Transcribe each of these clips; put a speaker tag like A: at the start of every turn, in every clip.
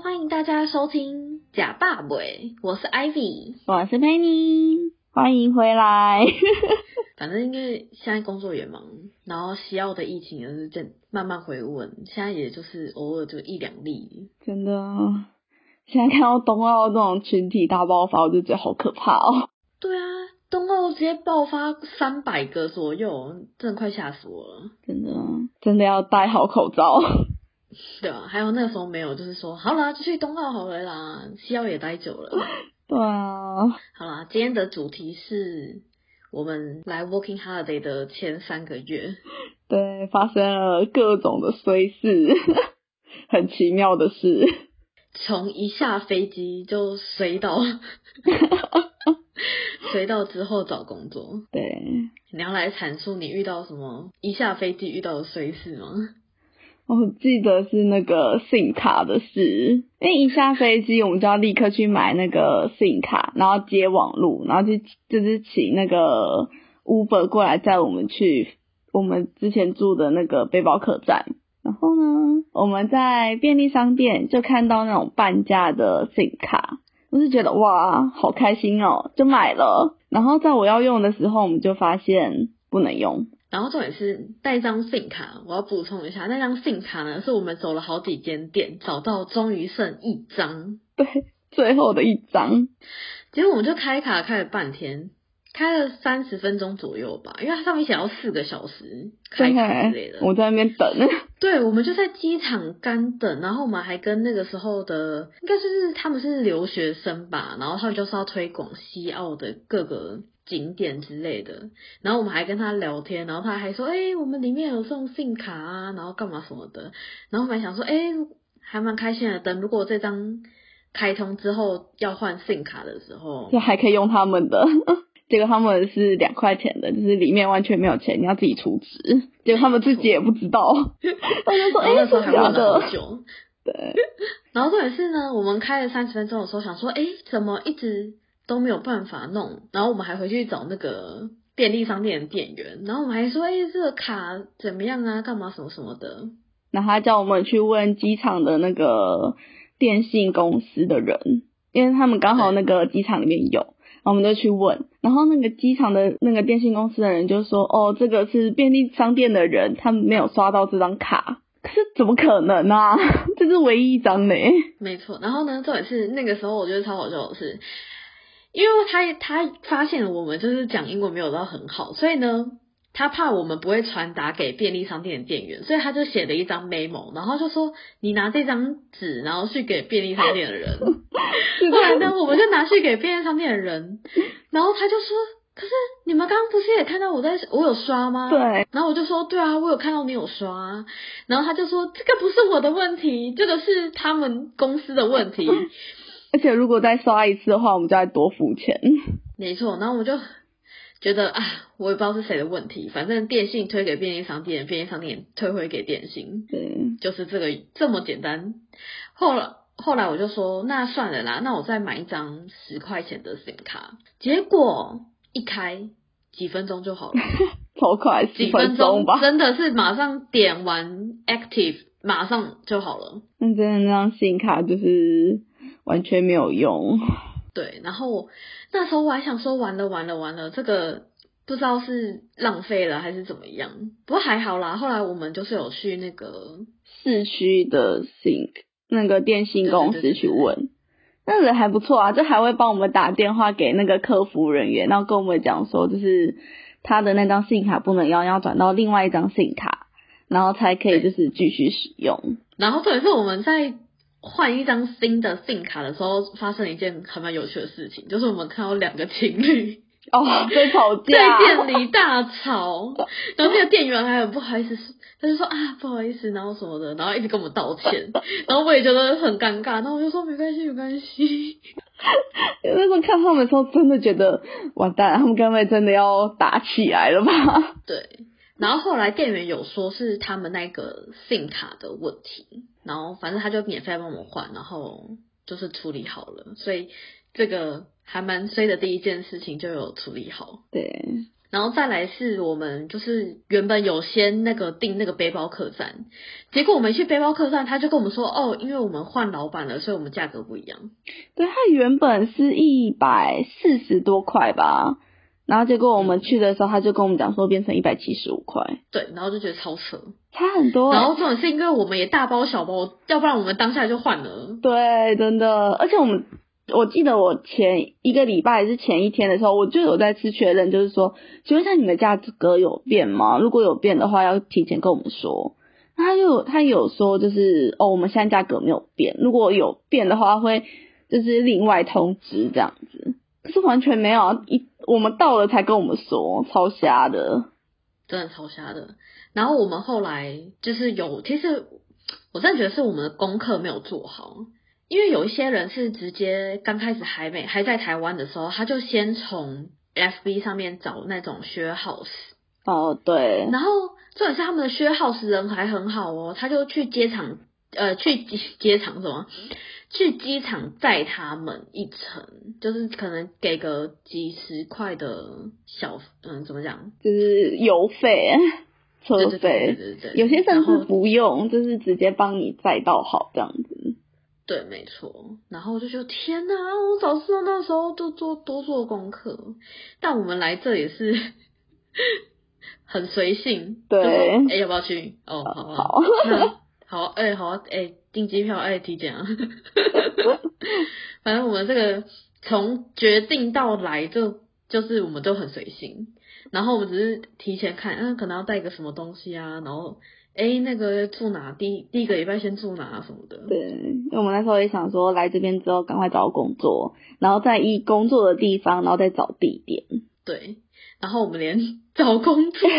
A: 欢迎大家收听假爸爸，我是 Ivy，
B: 我是 Penny，欢迎回来。
A: 反正因为现在工作也忙，然后西澳的疫情也是正慢慢回稳，现在也就是偶尔就一两例。
B: 真的，现在看到冬奥这种群体大爆发，我就觉得好可怕哦。
A: 对啊，冬奥直接爆发三百个左右，真的快吓死我了。
B: 真的，真的要戴好口罩。
A: 对啊，还有那个时候没有，就是说好啦，就去冬奥好了啦。西澳也待久了。
B: 对啊。
A: 好啦，今天的主题是我们来 Working Holiday 的前三个月。
B: 对，发生了各种的衰事，很奇妙的事。
A: 从一下飞机就衰到，衰到之后找工作。
B: 对。
A: 你要来阐述你遇到什么一下飞机遇到的衰事吗？
B: 我记得是那个信卡的事，因为一下飞机我们就要立刻去买那个信卡，然后接网路，然后就就是请那个 Uber 过来载我们去我们之前住的那个背包客栈。然后呢，我们在便利商店就看到那种半价的 SIM 卡，我是觉得哇，好开心哦，就买了。然后在我要用的时候，我们就发现不能用。
A: 然后重点是带张 SIM 卡，我要补充一下，那张 SIM 卡呢，是我们走了好几间店找到，终于剩一张，
B: 对，最后的一张。
A: 结果我们就开卡开了半天，开了三十分钟左右吧，因为它上面写要四个小时开卡之类的。
B: 我在那边等。
A: 对，我们就在机场干等，然后我们还跟那个时候的，应该就是他们是留学生吧，然后他们就是要推广西澳的各个。景点之类的，然后我们还跟他聊天，然后他还说，哎，我们里面有送信卡啊，然后干嘛什么的，然后我们想说，哎，还蛮开心的。等如果这张开通之后要换信卡的时候，
B: 就还可以用他们的。结果他们是两块钱的，就是里面完全没有钱，你要自己出值。结果他们自己也不知道，他就说，哎，
A: 那时久。
B: 对。
A: 然后重点是呢，我们开了三十分钟的时候，想说，哎，怎么一直。都没有办法弄，然后我们还回去找那个便利商店的店员，然后我们还说，哎，这个卡怎么样啊？干嘛什么什么的？
B: 然后他叫我们去问机场的那个电信公司的人，因为他们刚好那个机场里面有，然后我们就去问，然后那个机场的那个电信公司的人就说，哦，这个是便利商店的人，他们没有刷到这张卡，可是怎么可能啊？这是唯一一张呢。
A: 没错，然后呢，重点是那个时候我觉得超好笑的是。因为他他发现了我们就是讲英文没有到很好，所以呢，他怕我们不会传达给便利商店的店员，所以他就写了一张 memo，然后就说你拿这张纸，然后去给便利商店的人。后来呢，我们就拿去给便利商店的人，然后他就说，可是你们刚刚不是也看到我在我有刷吗？
B: 对。
A: 然后我就说，对啊，我有看到你有刷。然后他就说，这个不是我的问题，这个是他们公司的问题。
B: 而且如果再刷一次的话，我们就要多付钱。
A: 没错，然后我就觉得啊，我也不知道是谁的问题，反正电信推给便利商店，便利商店退回给电信，
B: 对，
A: 就是这个这么简单。后来后来我就说，那算了啦，那我再买一张十块钱的 SIM 卡。结果一开几分钟就好了，
B: 超快，
A: 几
B: 分
A: 钟
B: 吧，
A: 真的是马上点完 Active，马上就好了。
B: 那真的那张 SIM 卡就是。完全没有用。
A: 对，然后那时候我还想说，完了完了完了，这个不知道是浪费了还是怎么样。不过还好啦，后来我们就是有去那个
B: 市区的 Think 那个电信公司去问，那人还不错啊，就还会帮我们打电话给那个客服人员，然后跟我们讲说，就是他的那张信卡不能要，要转到另外一张信卡，然后才可以就是继续使用。
A: 然后特别是我们在。换一张新的 SIM 卡的时候，发生一件还蛮有趣的事情，就是我们看到两个情侣
B: 哦在吵架，
A: 在店里大吵，然后那个店员还很不好意思，他就说啊不好意思，然后什么的，然后一直跟我们道歉，然后我也觉得很尴尬，然后我就说没关系没关系。
B: 那时候看他们的时候，真的觉得完蛋，他们刚才真的要打起来了吧？
A: 对。然后后来店员有说是他们那个 SIM 卡的问题，然后反正他就免费帮我们换，然后就是处理好了，所以这个还蛮衰的第一件事情就有处理好。
B: 对，
A: 然后再来是我们就是原本有先那个订那个背包客栈，结果我们去背包客栈，他就跟我们说，哦，因为我们换老板了，所以我们价格不一样。
B: 对，他原本是一百四十多块吧，然后结果我们去的时候，他就跟我们讲说变成一百七十五块，
A: 对，然后就觉得超扯，
B: 差很多欸。
A: 然后重点是因为我们也大包小包，要不然我们当下就换了。
B: 对，真的，而且我们我记得我前一个礼拜还是前一天的时候，我就有在次确认，就是说，请问一下你们价格有变吗？如果有变的话，要提前跟我们说。那他有他有说就是哦，我们现在价格没有变，如果有变的话会就是另外通知这样子。可是完全没有啊，一我们到了才跟我们说，超瞎的。
A: 真的超瞎的。然后我们后来就是有，其实我真的觉得是我们的功课没有做好，因为有一些人是直接刚开始还没还在台湾的时候，他就先从 FB 上面找那种 share house，
B: 哦，对，
A: 然后重点是他们的 share house 人还很好哦，他就去机场呃去机机场什么。去机场载他们一程，就是可能给个几十块的小，嗯，怎么讲？
B: 就是油费、车
A: 对对对
B: 费，
A: 对对对，
B: 有些甚至不用，就是直接帮你载到好这样子。
A: 对，没错。然后我就觉得天哪，我早知道那时候就做多做功课。但我们来这也是 很随性，
B: 对
A: 哎、要不要去？哦，好啊，
B: 好
A: 那 好，哎、好啊，哎、订机票，哎、体检啊。反正我们这个从决定到来就就是我们都很随性，然后我们只是提前看，嗯，可能要带个什么东西啊，然后哎、那个住哪？第第一个礼拜先住哪什么的。
B: 对，因为我们那时候也想说来这边之后赶快找到工作，然后再依工作的地方，然后再找地点。
A: 对，然后我们连找工作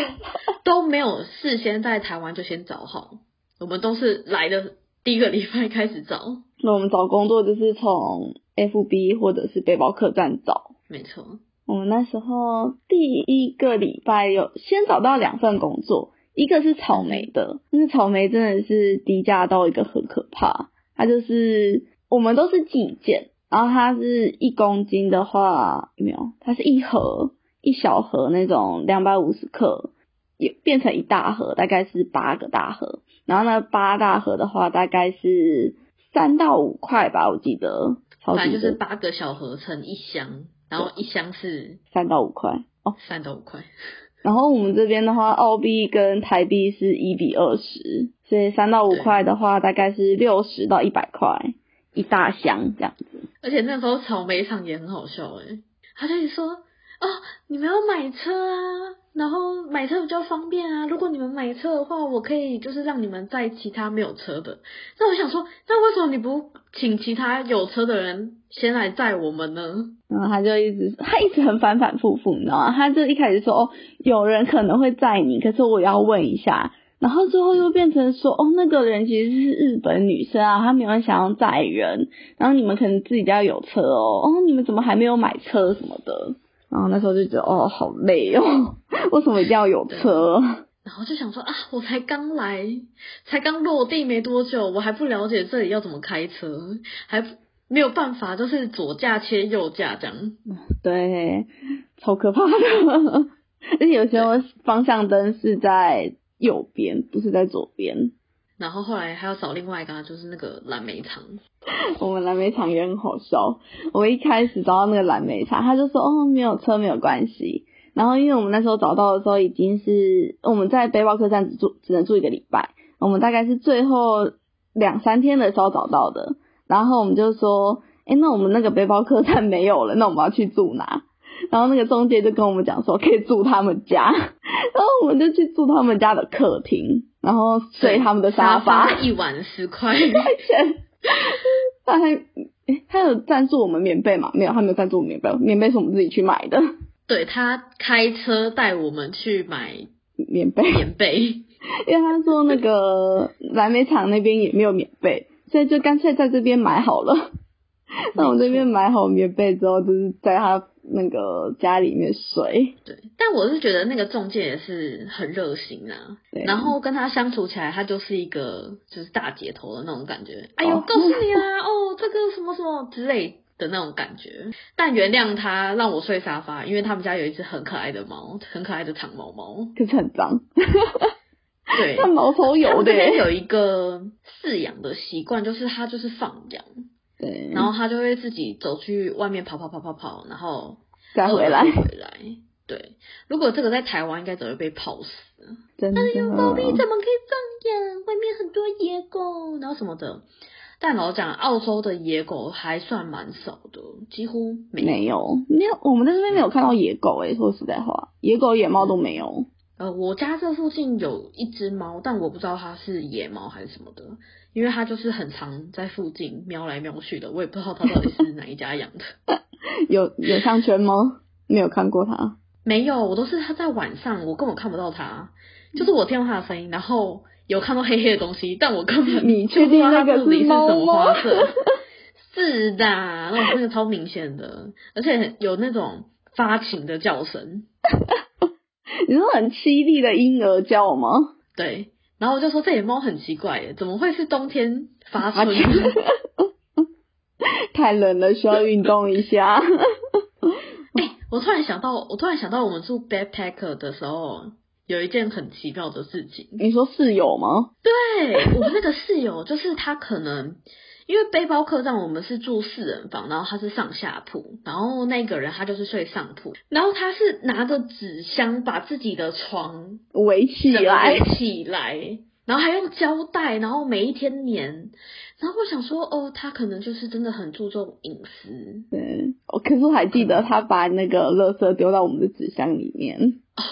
A: 都没有事先在台湾就先找好，我们都是来的第一个礼拜开始找。
B: 那我们找工作就是从 FB 或者是背包客栈找。
A: 没错，
B: 我们那时候第一个礼拜有先找到两份工作，一个是草莓的，但是草莓真的是低价到一个很可怕。它就是我们都是计件，然后它是一公斤的话有没有？它是一盒一小盒那种两百五十克，也变成一大盒，大概是八个大盒。然后呢八大盒的话，大概是三到五块吧，我记得。
A: 反正就是八个小盒乘一箱，然后一箱是
B: 三到五块哦。
A: 三到五块。
B: 然后我们这边的话，澳币跟台币是一比二十，所以三到五
A: 对
B: 块的话，大概是六十到一百块一大箱这样子。
A: 而且那时候草莓厂也很好笑诶、他就说哦，你们要买车啊，然后买车比较方便啊。如果你们买车的话，我可以就是让你们载其他没有车的。那我想说，那为什么你不请其他有车的人先来载我们呢？
B: 然后他就一直，他一直很反反复复，你知道吗？他就一开始说，哦，有人可能会载你，可是我要问一下。然后最后又变成说，哦，那个人其实是日本女生啊，她没有想要载人，然后你们可能自己家有车哦，哦，你们怎么还没有买车什么的？然后那时候就觉得，哦，好累哦，为什么一定要有车？
A: 然后就想说啊，我才刚来，才刚落地没多久，我还不了解这里要怎么开车，还没有办法，就是左驾切右驾这样。
B: 对，超可怕的。而且有时候方向灯是在右边，不是在左边。
A: 然后后来还要找另外一个，就是那个蓝莓厂。
B: 我们蓝莓厂也很好笑。我一开始找到那个蓝莓厂，他就说哦没有车没有关系。然后因为我们那时候找到的时候已经是我们在背包客栈只住只能住一个礼拜，我们大概是最后两三天的时候找到的。然后我们就说，哎，那我们那个背包客栈没有了，那我们要去住哪？然后那个中介就跟我们讲说可以住他们家，然后我们就去住他们家的客厅，然后睡他们的沙发。
A: 一晚十块。
B: 块钱。他还，诶，他有赞助我们棉被吗？没有，他没有赞助我们棉被，棉被是我们自己去买的
A: 对他开车带我们去买
B: 棉被，
A: 棉被，
B: 因为他说那个蓝莓厂那边也没有棉被，所以就干脆在这边买好了。那我们这边买好棉被之后，就是在他那个家里面睡。
A: 对，但我是觉得那个中介也是很热心啊，
B: 对
A: 然后跟他相处起来，他就是一个就是大姐头的那种感觉。哎呦，
B: 哦
A: 告诉你啊，哦，这个什么什么之类，的那种感觉。但原谅他让我睡沙发，因为他们家有一只很可爱的猫，很可爱的长毛猫，
B: 可是很脏。
A: 对，
B: 它毛头油的耶。
A: 有一个饲养的习惯，就是它就是放养，
B: 对，
A: 然后他就会自己走去外面跑跑跑跑跑，然后
B: 再回来。
A: 回来。对，如果这个在台湾，应该早就被泡死了。
B: 真的。
A: 哎呦，猫咪怎么可以放养？外面很多野狗，然后什么的。但老讲，澳洲的野狗还算蛮少的，几乎没
B: 没有没有，我们在这边没有看到野狗诶。说实在话，野狗野猫都没有。
A: 呃，我家这附近有一只猫，但我不知道它是野猫还是什么的，因为它就是很常在附近瞄来瞄去的，我也不知道它到底是哪一家养的。
B: 有有项圈吗？没有看过它。
A: 没有，我都是它在晚上，我根本看不到它，就是我听到它的声音，然后有看到黑黑的东西，但我根本
B: 你确定那个
A: 是
B: 猫
A: 吗？是的，那种真的超明显的，而且有那种发情的叫声。
B: 你说很凄厉的婴儿叫吗？
A: 对，然后我就说这野猫很奇怪耶，怎么会是冬天发春？
B: 太冷了，需要运动一下。
A: 我突然想到，我突然想到，我们住 backpacker 的时候，有一件很奇妙的事情。
B: 你说室友吗？
A: 对，我们那个室友，就是他可能因为背包客栈，我们是住四人房，然后他是上下铺，然后那个人他就是睡上铺，然后他是拿着纸箱把自己的床
B: 围起来，
A: 起来。然后还用胶带，然后每一天粘。然后我想说，哦，他可能就是真的很注重隐私。
B: 对，我可是我还记得他把那个垃圾丢到我们的纸箱里面。
A: 哦，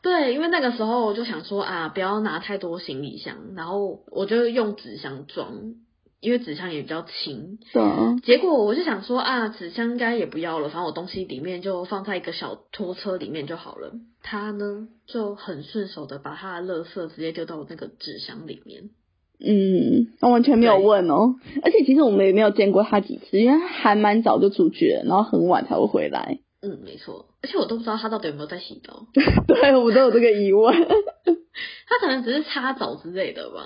A: 对，因为那个时候我就想说啊，不要拿太多行李箱，然后我就用纸箱装。因为纸箱也比较轻，
B: 对。
A: 结果我就想说啊，纸箱应该也不要了，反正我东西里面就放在一个小拖车里面就好了。他呢就很顺手的把他的垃圾直接丢到那个纸箱里面。
B: 嗯，他完全没有问哦。而且其实我们也没有见过他几次，因为他还蛮早就出去了，然后很晚才会回来。
A: 嗯，没错。而且我都不知道他到底有没有在洗澡。
B: 对，我都有这个疑问。
A: 他可能只是擦澡之类的吧。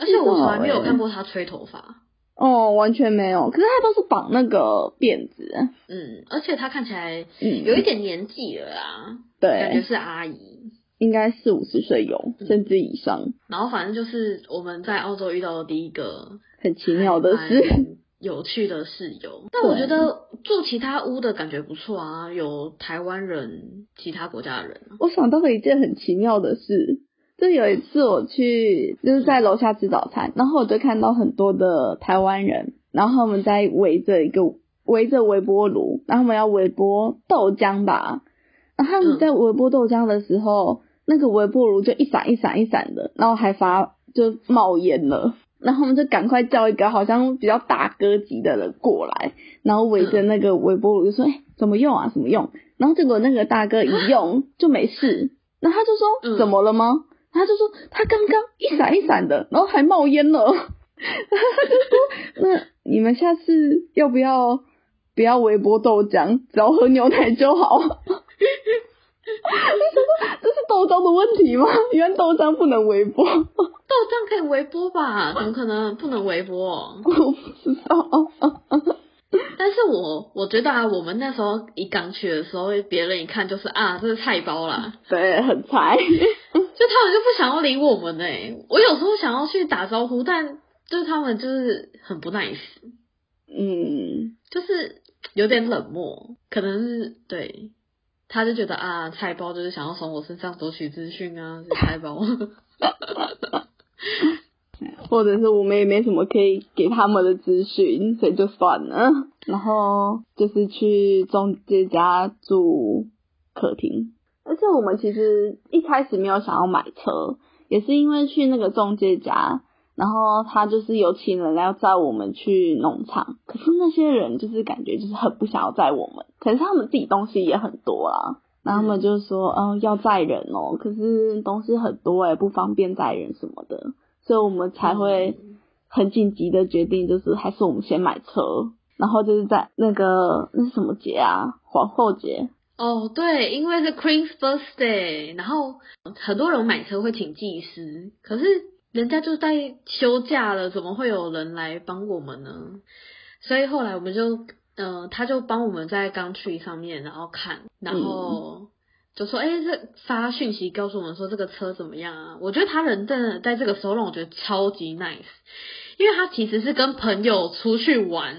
A: 而且我从来没有看过他吹头发。
B: 哦，完全没有。可是他都是绑那个辫子。
A: 嗯，而且他看起来有一点年纪了啊。
B: 对，
A: 感觉是阿姨。
B: 应该四五十岁有，甚至以上。
A: 然后反正就是我们在澳洲遇到的第一个
B: 很奇妙的事。
A: 有趣的室友，但我觉得住其他屋的感觉不错啊，有台湾人、其他国家的人。
B: 我想到了一件很奇妙的事，就有一次我去就是在楼下吃早餐，然后我就看到很多的台湾人，然后他们在围着一个围着微波炉，然后他们要微波豆浆吧，然后他们在微波豆浆的时候，那个微波炉就一闪一闪一闪的，然后还发就冒烟了。然后我们就赶快叫一个好像比较大哥级的人过来，然后围着那个微波炉就说：“哎，怎么用啊？怎么用？”然后结果那个大哥一 用就没事，然后他就说：“怎么了吗？”他就说：“他刚刚一闪一闪的，然后还冒烟了。”他就说：“那你们下次要不要不要微波豆浆，只要喝牛奶就好？”这是豆浆的问题吗？原来豆浆不能微波。
A: 豆浆可以微波吧？怎么可能不能微波？
B: 我不知道。
A: 但是我我觉得啊，我们那时候一刚去的时候，别人一看就是啊，这是菜包啦。
B: 对，很菜。
A: 就他们就不想要理我们哎。我有时候想要去打招呼，但就是他们就是很不 nice。
B: 嗯，
A: 就是有点冷漠，可能是对。他就觉得啊，菜包就是想要从我身上夺取资讯啊，菜包。
B: 或者是我们也没什么可以给他们的资讯，所以就算了。然后就是去中介家住客厅，而且我们其实一开始没有想要买车，也是因为去那个中介家，然后他就是有请人来载我们去农场，可是那些人就是感觉就是很不想要载我们，可是他们自己东西也很多啊，然后他们就说，嗯，要载人哦，可是东西很多哎，不方便载人什么的。所以我们才会很紧急的决定，就是还是我们先买车，然后就是在那个那是什么节啊？皇后节。
A: 哦，对，因为是 Queen's Birthday，然后很多人买车会请技师，可是人家就在休假了，怎么会有人来帮我们呢？所以后来我们就呃，他就帮我们在刚去上面然后看，然后就说，哎、这发讯息告诉我们说这个车怎么样啊？我觉得他人真的在这个时候让我觉得超级 nice，因为他其实是跟朋友出去玩，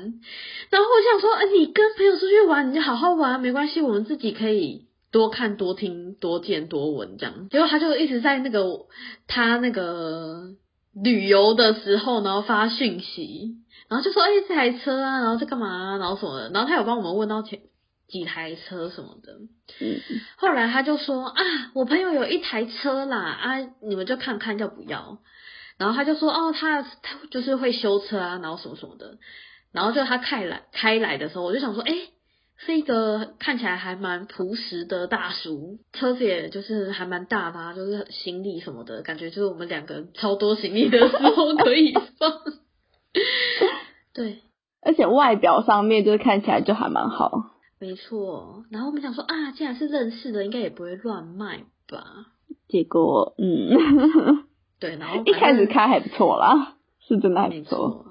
A: 然后我想说，哎、你跟朋友出去玩，你就好好玩，没关系，我们自己可以。多看多听多见多闻这样，结果他就一直在那个他那个旅游的时候，然后发讯息，然后就说：“哎、这台车啊，然后在干嘛、啊，然后什么的。”然后他有帮我们问到前几台车什么的。
B: 嗯，
A: 后来他就说：“啊，我朋友有一台车啦，啊，你们就看看要不要。”然后他就说：“哦，他他就是会修车啊，然后什么什么的。”然后就他开来开来的时候，我就想说：“哎、是一个看起来还蛮朴实的大叔，车子也就是还蛮大吧、啊，就是行李什么的，感觉就是我们两个人超多行李的时候可以放。对，
B: 而且外表上面就是看起来就还蛮好。
A: 没错。然后我们想说啊，既然是认识的，应该也不会乱卖吧？
B: 结果，嗯，
A: 对，然后
B: 一开始开还不错啦，是真的还不错。
A: 错。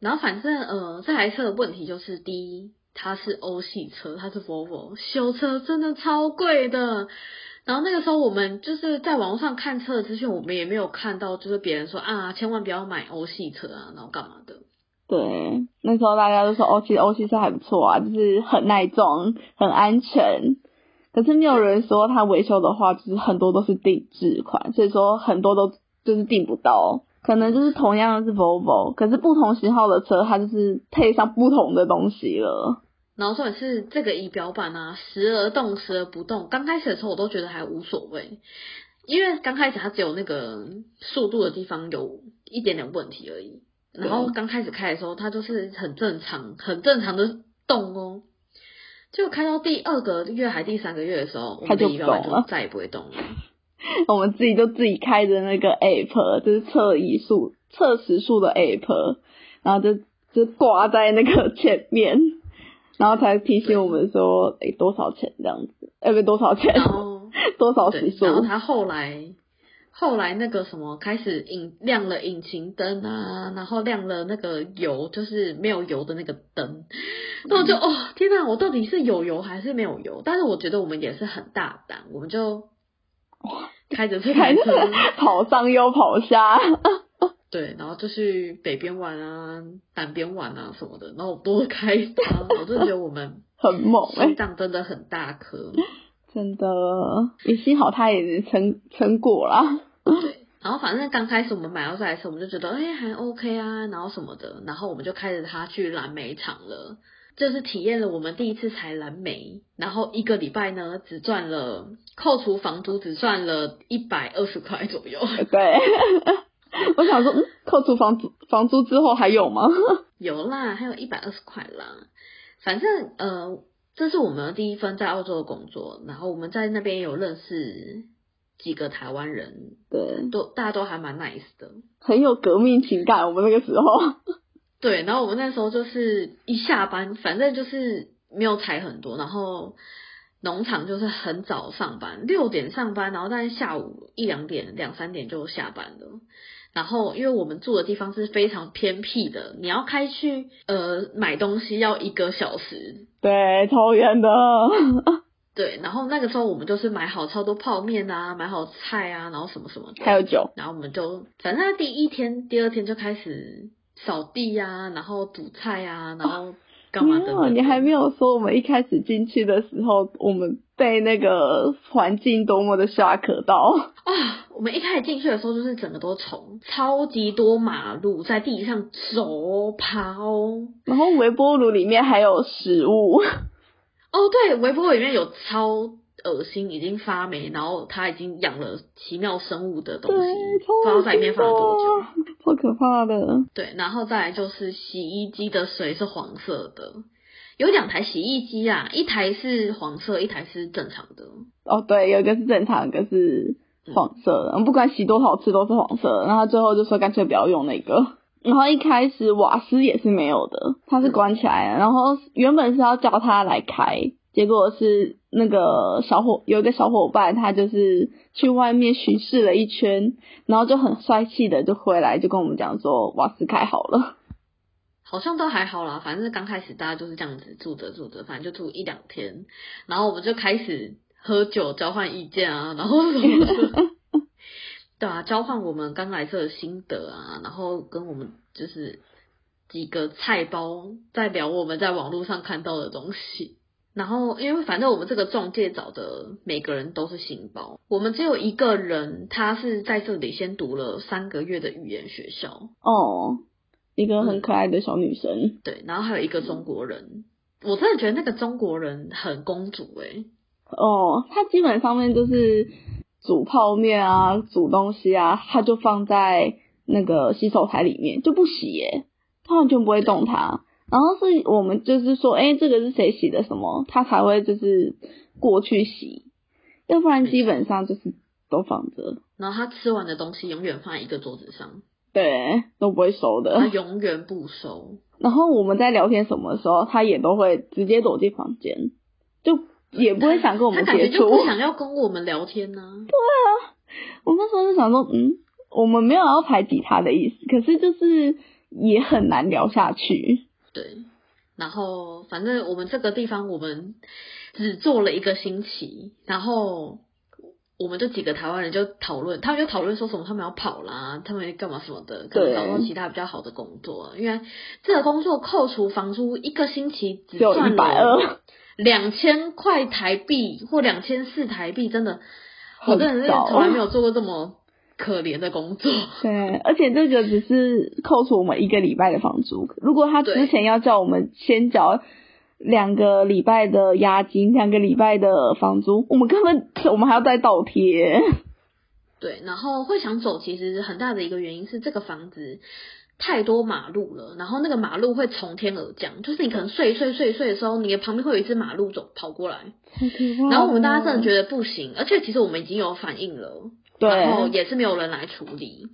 A: 然后反正呃，这台车的问题就是，第一，它是欧系车，它是 Volvo，修车真的超贵的。然后那个时候我们就是在网络上看车的资讯，我们也没有看到就是别人说啊，千万不要买欧系车啊，然后干嘛的。
B: 对，那时候大家都说，哦，其实欧系车还不错啊，就是很耐撞，很安全。可是没有人说它维修的话，就是很多都是定制款，所以说很多都就是订不到。可能就是同样是 Volvo，可是不同型号的车，它就是配上不同的东西了。
A: 然后重点是这个仪表板啊，时而动，时而不动。刚开始的时候我都觉得还无所谓，因为刚开始它只有那个速度的地方有一点点问题而已。然后刚开始开的时候，它就是很正常、很正常的动哦。就开到第二个月还第三个月的时候，我们的
B: 它就
A: 仪表板
B: 不动了
A: 就再也不会动了。
B: 我们自己就自己开着那个 app，就是测移速、测时速的 app，然后就就挂在那个前面，然后才提醒我们说，诶、多少钱这样子，呃，不多少钱，多少时
A: 对，
B: 速
A: 然后他后来后来那个什么开始引亮了引擎灯啊，然后亮了那个油，就是没有油的那个灯，那我就哦天哪，我到底是有油还是没有油？但是我觉得我们也是很大胆，我们就开着这台车，
B: 跑上又跑下，
A: 对，然后就去北边玩啊、南边玩啊什么的，然后我都开它，我真的觉得我们
B: 很猛哎、
A: 心脏真的很大颗。
B: 真的，也幸好他也是撑撑过啦。
A: 对，然后反正刚开始我们买到这台车，我们就觉得哎、还 OK 啊，然后什么的，然后我们就开着它去蓝莓厂了，就是体验了我们第一次采蓝莓，然后一个礼拜呢只赚了扣除房租只赚了一百二十块左右，
B: 对，我想说，嗯，扣除房租房租之后还有吗？
A: 有啦，还有一百二十块啦，反正呃。这是我们的第一份在澳洲的工作，然后我们在那边有认识几个台湾人，
B: 对，
A: 都大家都还蛮 nice 的。
B: 很有革命情感。我们那个时候，
A: 对，然后我们那时候就是一下班，反正就是没有踩很多，然后农场就是很早上班，六点上班，然后大概下午一两点、两三点就下班了。然后，因为我们住的地方是非常偏僻的，你要开去呃买东西要一个小时。
B: 对，超远的。
A: 对，然后那个时候我们就是买好超多泡面啊，买好菜啊，然后什么什么的。
B: 还有酒，
A: 然后我们就，反正第一天、第二天就开始扫地啊，然后煮菜啊，然后干嘛。
B: 你还没有说我们一开始进去的时候，我们被那个环境多么的 shock 到。
A: 啊！我们一开始进去的时候，就是整个都虫，超级多马路在地上走跑。
B: 然后微波炉里面还有食物，
A: 哦，对，微波炉里面有超恶心，已经发霉，然后它已经养了奇妙生物的东，西，不知道在里面放了多久。
B: 超可怕的。
A: 对，然后再来就是洗衣机的水是黄色的，有两台洗衣机啊，一台是黄色，一台是正常的。
B: 哦，对，有一个是正常，一个是黄色的，不管洗多少次都是黄色的。然后最后就说干脆不要用那个。然后一开始瓦斯也是没有的，它是关起来的。然后原本是要叫他来开，结果是那个小伙有一个小伙伴，他就是去外面巡视了一圈，然后就很帅气的就回来就跟我们讲说瓦斯开好了。
A: 好像都还好啦，反正刚开始大家就是这样子住着住着，反正就住一两天，然后我们就开始喝酒交换意见啊，然后什么的，对啊，交换我们刚来这的心得啊，然后跟我们就是几个菜包在聊我们在网络上看到的东西。然后，因为反正我们这个中介找的每个人都是新包，我们只有一个人，他是在这里先读了三个月的语言学校，
B: 哦，一个很可爱的小女生。
A: 对，然后还有一个中国人，我真的觉得那个中国人很公主诶、
B: 哦，她基本上面就是煮泡面啊，煮东西啊，她就放在那个洗手台里面，就不洗耶，她完全不会动它。然后是我们就是说，哎、这个是谁洗的什么，他才会就是过去洗，要不然基本上就是都放着，
A: 然后他吃完的东西永远放在一个桌子上，
B: 对，都不会收的
A: 他。永远不收。
B: 然后我们在聊天什么的时候，他也都会直接躲进房间，就也不会想跟我们接触。
A: 就不想要跟我们聊天呢、对啊
B: 我那时候就想说，嗯，我们没有要排挤他的意思，可是就是也很难聊下去。
A: 对，然后反正我们这个地方我们只做了一个星期，然后我们就几个台湾人就讨论，他们就讨论说什么他们要跑啦，他们干嘛什么的，可能
B: 对
A: 找到其他比较好的工作，因为这个工作扣除房租一个星期只赚
B: 120
A: 了两千块台币或两千四台币，真的，我
B: 很
A: 真的是
B: 少
A: 从来没有做过这么可怜的工作。
B: 对，而且这个只是扣除我们一个礼拜的房租，如果他之前要叫我们先缴两个礼拜的押金，两个礼拜的房租，我们根本我们还要再倒贴。
A: 对，然后会想走，其实很大的一个原因是这个房子太多马路了，然后那个马路会从天而降，就是你可能睡睡睡睡的时候，你的旁边会有一只马路走跑过来，然后我们大家真的觉得不行，而且其实我们已经有反应了，然后，也是没有人来处理。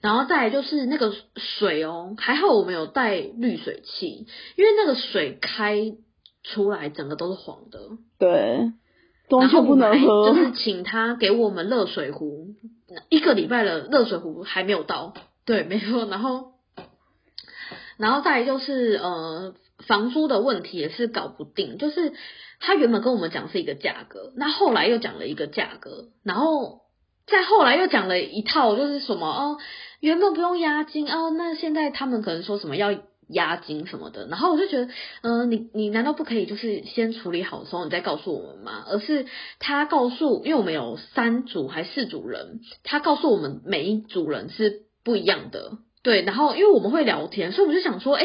A: 然后再来就是那个水哦，还好我们有带滤水器，因为那个水开出来整个都是黄的，
B: 对，完
A: 然后
B: 全不能喝。
A: 就是请他给我们热水壶，一个礼拜的热水壶还没有到，对，没错。然后，然后再来就是呃，房租的问题也是搞不定，就是他原本跟我们讲是一个价格，那后来又讲了一个价格，然后再后来又讲了一套，就是什么哦，原本不用押金哦，那现在他们可能说什么要。押金什么的，然后我就觉得，嗯、你你难道不可以就是先处理好之后你再告诉我们吗？而是他告诉，因为我们有三组还四组人，他告诉我们每一组人是不一样的，对，然后因为我们会聊天，所以我就想说，哎，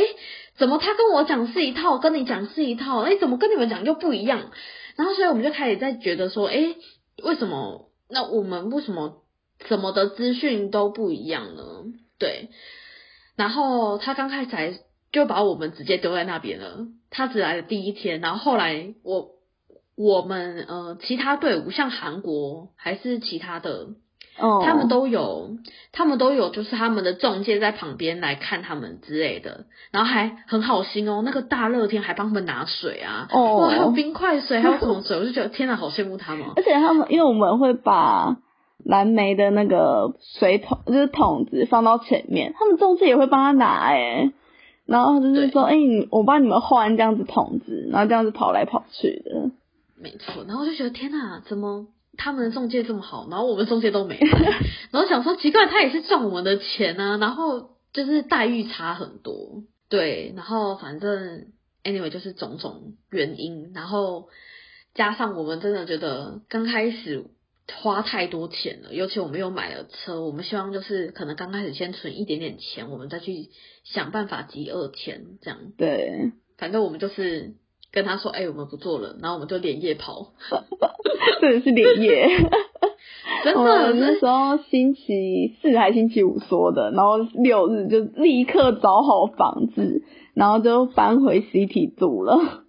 A: 怎么他跟我讲是一套，跟你讲是一套，哎，怎么跟你们讲又不一样？然后所以我们就开始在觉得说，哎，为什么？那我们为什么什么的资讯都不一样呢？对，然后他刚开始还就把我们直接丢在那边了。他只来了第一天，然后后来我我们呃其他队伍像韩国还是其他的，
B: 哦，
A: 他们都有他们都有就是他们的中介在旁边来看他们之类的，然后还很好心哦，那个大热天还帮他们拿水啊，
B: 哦。
A: 哇还有冰块水，还有桶水，我就觉得天哪，好羡慕他们哦。
B: 而且他们因为我们会把蓝莓的那个水桶，就是桶子放到前面，他们中介也会帮他拿哎、然后就是说，哎、你我帮你们换这样子桶子，然后这样子跑来跑去的。
A: 没错，然后我就觉得天哪，怎么他们的中介这么好，然后我们中介都没来，然后想说奇怪，他也是赚我们的钱啊，然后就是待遇差很多，对，然后反正 anyway 就是种种原因，然后加上我们真的觉得刚开始。花太多钱了，尤其我们又买了车，我们希望就是可能刚开始先存一点点钱，我们再去想办法集二千这样。
B: 对，
A: 反正我们就是跟他说，哎、我们不做了，然后我们就连夜跑，
B: 真的是连夜。
A: 真的
B: 那时候星期四还星期五说的，然后六日就立刻找好房子，然后就搬回 CT 住了。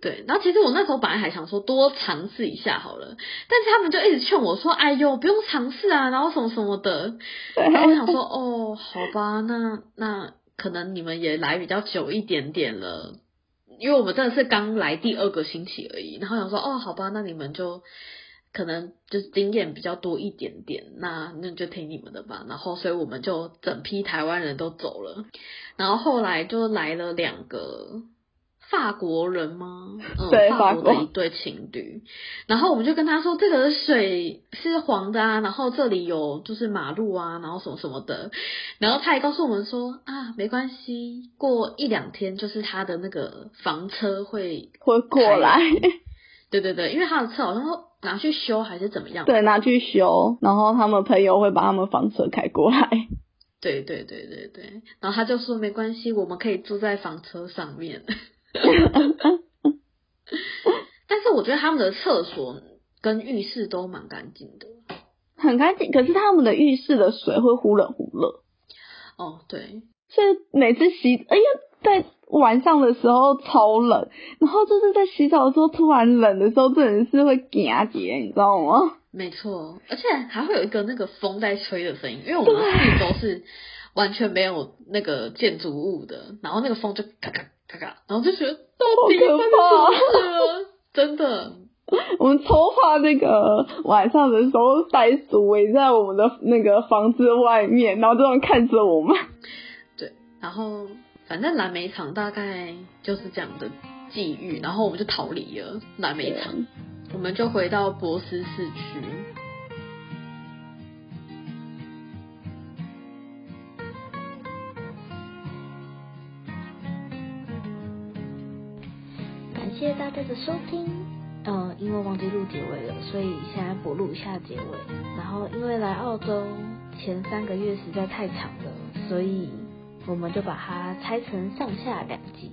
A: 对。然后其实我那时候本来还想说多尝试一下好了，但是他们就一直劝我说，哎呦，不用尝试啊，然后什么什么的。然后我想说，哦，好吧，那那可能你们也来比较久一点点了。因为我们真的是刚来第二个星期而已，然后想说，哦，好吧，那你们就可能就是经验比较多一点点，那那就听你们的吧。然后，所以我们就整批台湾人都走了，然后后来就来了两个。法国人吗？嗯，
B: 对
A: 法国的一对情侣。然后我们就跟他说，这个水是黄的啊，然后这里有就是马路啊，然后什么什么的。然后他也告诉我们说啊，没关系，过一两天就是他的那个房车会，
B: 会过来，
A: 对对对，因为他的车好像拿去修还是怎么样。
B: 对，拿去修，然后他们朋友会把他们房车开过来。
A: 对对对对对，然后他就说没关系，我们可以住在房车上面。但是我觉得他们的厕所跟浴室都蛮干净的。
B: 很干净，可是他们的浴室的水会忽冷忽热，
A: 哦，对，
B: 所以每次洗，哎呀，在晚上的时候超冷，然后就是在洗澡的时候突然冷的时候，真的是会夹结，你知道吗？
A: 没错，而且还会有一个那个风在吹的声音，因为我们的四周是完全没有那个建筑物的，然后那个风就咔咔然后就觉得到底
B: 好可
A: 发
B: 怕
A: 生什么事了？真的，
B: 我们超怕那个晚上的时候，袋鼠围在我们的那个房子外面，然后这样看着我们。
A: 对，然后反正蓝莓场大概就是这样的际遇，然后我们就逃离了蓝莓场，我们就回到博斯市区。谢大家的收听。呃，因为忘记录结尾了，所以现在补录一下结尾。然后因为来澳洲前三个月实在太长了，所以我们就把它拆成上下两集。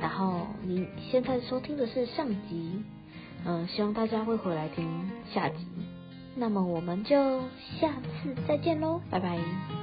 A: 然后你现在收听的是上集，嗯、希望大家会回来听下集。那么我们就下次再见喽，拜拜。